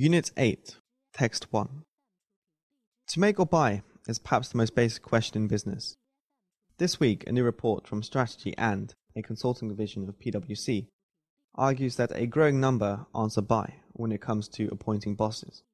Unit 8, Text 1. To make or buy is perhaps the most basic question in business. This week, a new report from Strategy and, a consulting division of PwC, argues that a growing number answer buy when it comes to appointing bosses.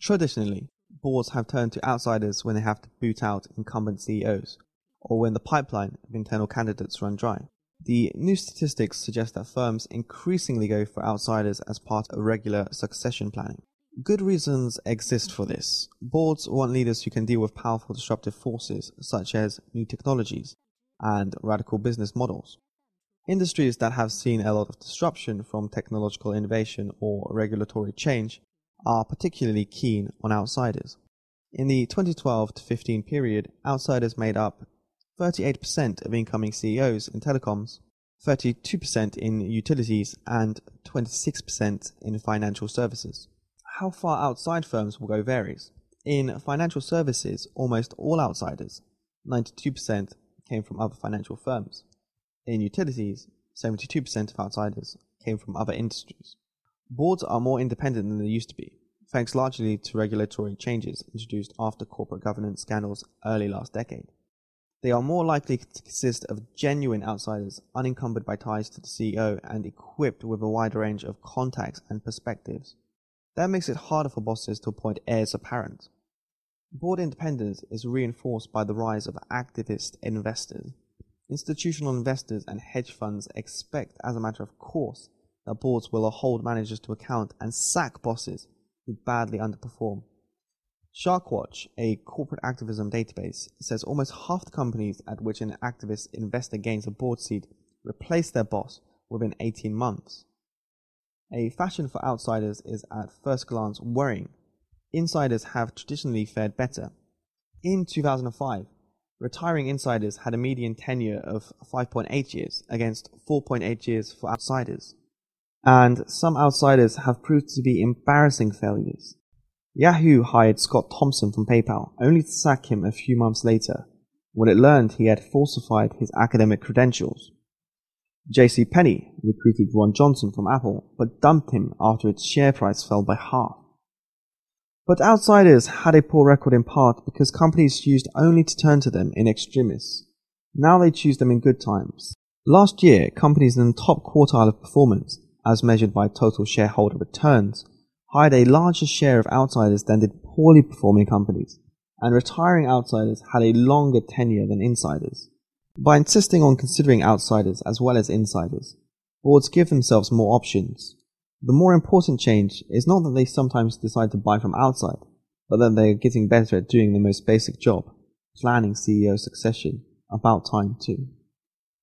Traditionally, boards have turned to outsiders when they have to boot out incumbent CEOs, or when the pipeline of internal candidates run dry. The new statistics suggest that firms increasingly go for outsiders as part of regular succession planning. Good reasons exist for this. Boards want leaders who can deal with powerful disruptive forces such as new technologies and radical business models. Industries that have seen a lot of disruption from technological innovation or regulatory change are particularly keen on outsiders. In the 2012 to 15 period, outsiders made up 38% of incoming CEOs in telecoms, 32% in utilities, and 26% in financial services. How far outside firms will go varies. In financial services, almost all outsiders, 92%, came from other financial firms. In utilities, 72% of outsiders came from other industries. Boards are more independent than they used to be, thanks largely to regulatory changes introduced after corporate governance scandals early last decade. They are more likely to consist of genuine outsiders, unencumbered by ties to the CEO and equipped with a wide range of contacts and perspectives. That makes it harder for bosses to appoint heirs apparent. Board independence is reinforced by the rise of activist investors. Institutional investors and hedge funds expect, as a matter of course, that boards will hold managers to account and sack bosses who badly underperform. Sharkwatch, a corporate activism database, says almost half the companies at which an activist investor gains a board seat replace their boss within 18 months. A fashion for outsiders is at first glance worrying. Insiders have traditionally fared better. In 2005, retiring insiders had a median tenure of 5.8 years against 4.8 years for outsiders. And some outsiders have proved to be embarrassing failures. Yahoo hired Scott Thompson from PayPal, only to sack him a few months later, when it learned he had falsified his academic credentials. JC Penney recruited Ron Johnson from Apple, but dumped him after its share price fell by half. But outsiders had a poor record in part because companies used only to turn to them in extremis. Now they choose them in good times. Last year, companies in the top quartile of performance, as measured by total shareholder returns, hired a larger share of outsiders than did poorly performing companies, and retiring outsiders had a longer tenure than insiders. By insisting on considering outsiders as well as insiders, boards give themselves more options. The more important change is not that they sometimes decide to buy from outside, but that they are getting better at doing the most basic job, planning CEO succession, about time too.